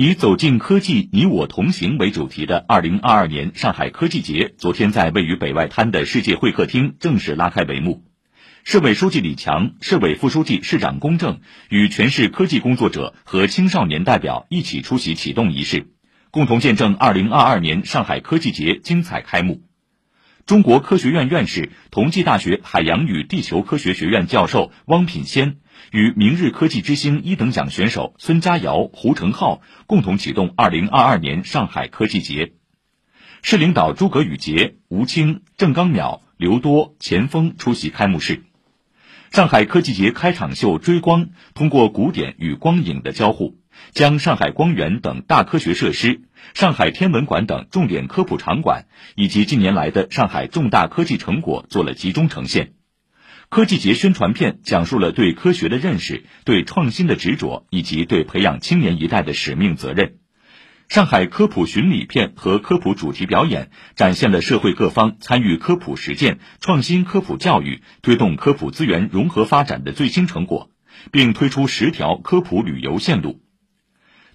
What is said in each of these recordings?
以“走进科技，你我同行”为主题的二零二二年上海科技节，昨天在位于北外滩的世界会客厅正式拉开帷幕。市委书记李强、市委副书记、市长龚正与全市科技工作者和青少年代表一起出席启动仪式，共同见证二零二二年上海科技节精彩开幕。中国科学院院士、同济大学海洋与地球科学学院教授汪品先与明日科技之星一等奖选手孙佳瑶、胡成浩共同启动2022年上海科技节。市领导诸葛宇杰、吴清、郑刚淼、刘多、钱锋出席开幕式。上海科技节开场秀《追光》通过古典与光影的交互。将上海光源等大科学设施、上海天文馆等重点科普场馆以及近年来的上海重大科技成果做了集中呈现。科技节宣传片讲述了对科学的认识、对创新的执着以及对培养青年一代的使命责任。上海科普巡礼片和科普主题表演展现了社会各方参与科普实践、创新科普教育、推动科普资源融合发展的最新成果，并推出十条科普旅游线路。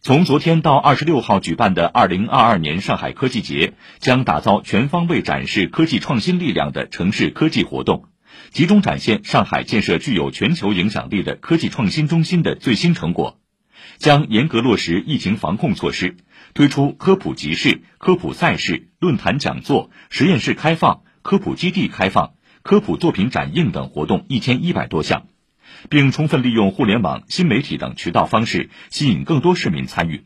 从昨天到二十六号举办的二零二二年上海科技节，将打造全方位展示科技创新力量的城市科技活动，集中展现上海建设具有全球影响力的科技创新中心的最新成果。将严格落实疫情防控措施，推出科普集市、科普赛事、论坛讲座、实验室开放、科普基地开放、科普作品展映等活动一千一百多项。并充分利用互联网、新媒体等渠道方式，吸引更多市民参与。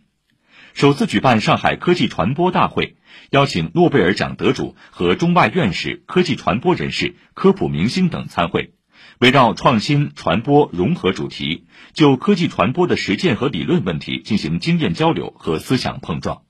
首次举办上海科技传播大会，邀请诺贝尔奖得主和中外院士、科技传播人士、科普明星等参会，围绕创新、传播、融合主题，就科技传播的实践和理论问题进行经验交流和思想碰撞。